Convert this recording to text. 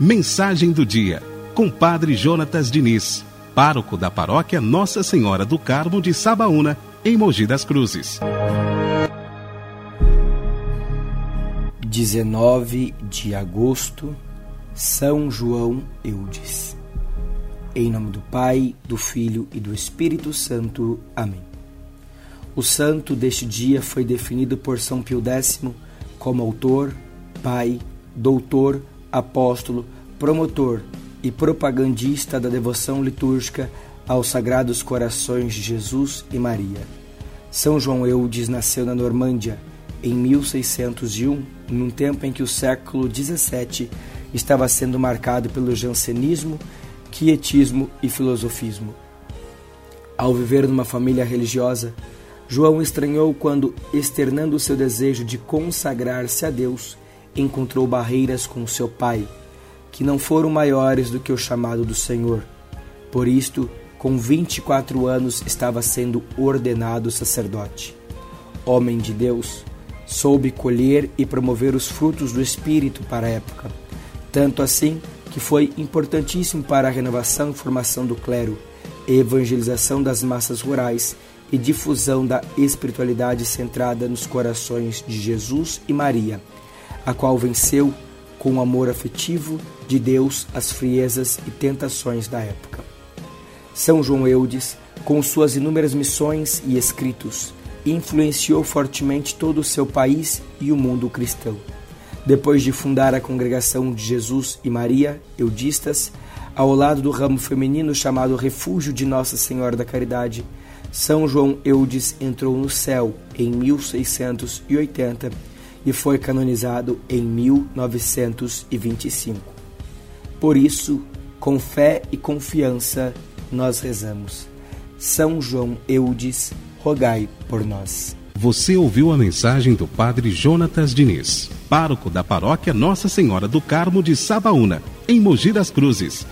Mensagem do dia, com Padre Jonatas Diniz, pároco da paróquia Nossa Senhora do Carmo de Sabaúna, em Mogi das Cruzes. 19 de agosto, São João Eudes. Em nome do Pai, do Filho e do Espírito Santo. Amém. O santo deste dia foi definido por São Pio X como autor, pai, doutor, apóstolo, promotor e propagandista da devoção litúrgica aos sagrados corações de Jesus e Maria. São João Eudes nasceu na Normândia em 1601, num tempo em que o século XVII estava sendo marcado pelo jansenismo, quietismo e filosofismo. Ao viver numa família religiosa, João estranhou quando, externando seu desejo de consagrar-se a Deus, encontrou barreiras com seu pai, que não foram maiores do que o chamado do Senhor. Por isto, com 24 anos, estava sendo ordenado sacerdote. Homem de Deus, soube colher e promover os frutos do Espírito para a época, tanto assim que foi importantíssimo para a renovação e formação do clero, evangelização das massas rurais e difusão da espiritualidade centrada nos corações de Jesus e Maria a qual venceu com o amor afetivo de Deus as friezas e tentações da época. São João Eudes, com suas inúmeras missões e escritos, influenciou fortemente todo o seu país e o mundo cristão. Depois de fundar a congregação de Jesus e Maria, Eudistas, ao lado do ramo feminino chamado Refúgio de Nossa Senhora da Caridade, São João Eudes entrou no céu em 1680 e foi canonizado em 1925. Por isso, com fé e confiança, nós rezamos. São João Eudes, rogai por nós. Você ouviu a mensagem do Padre Jonatas Diniz, pároco da paróquia Nossa Senhora do Carmo de Sabaúna, em Mogi das Cruzes.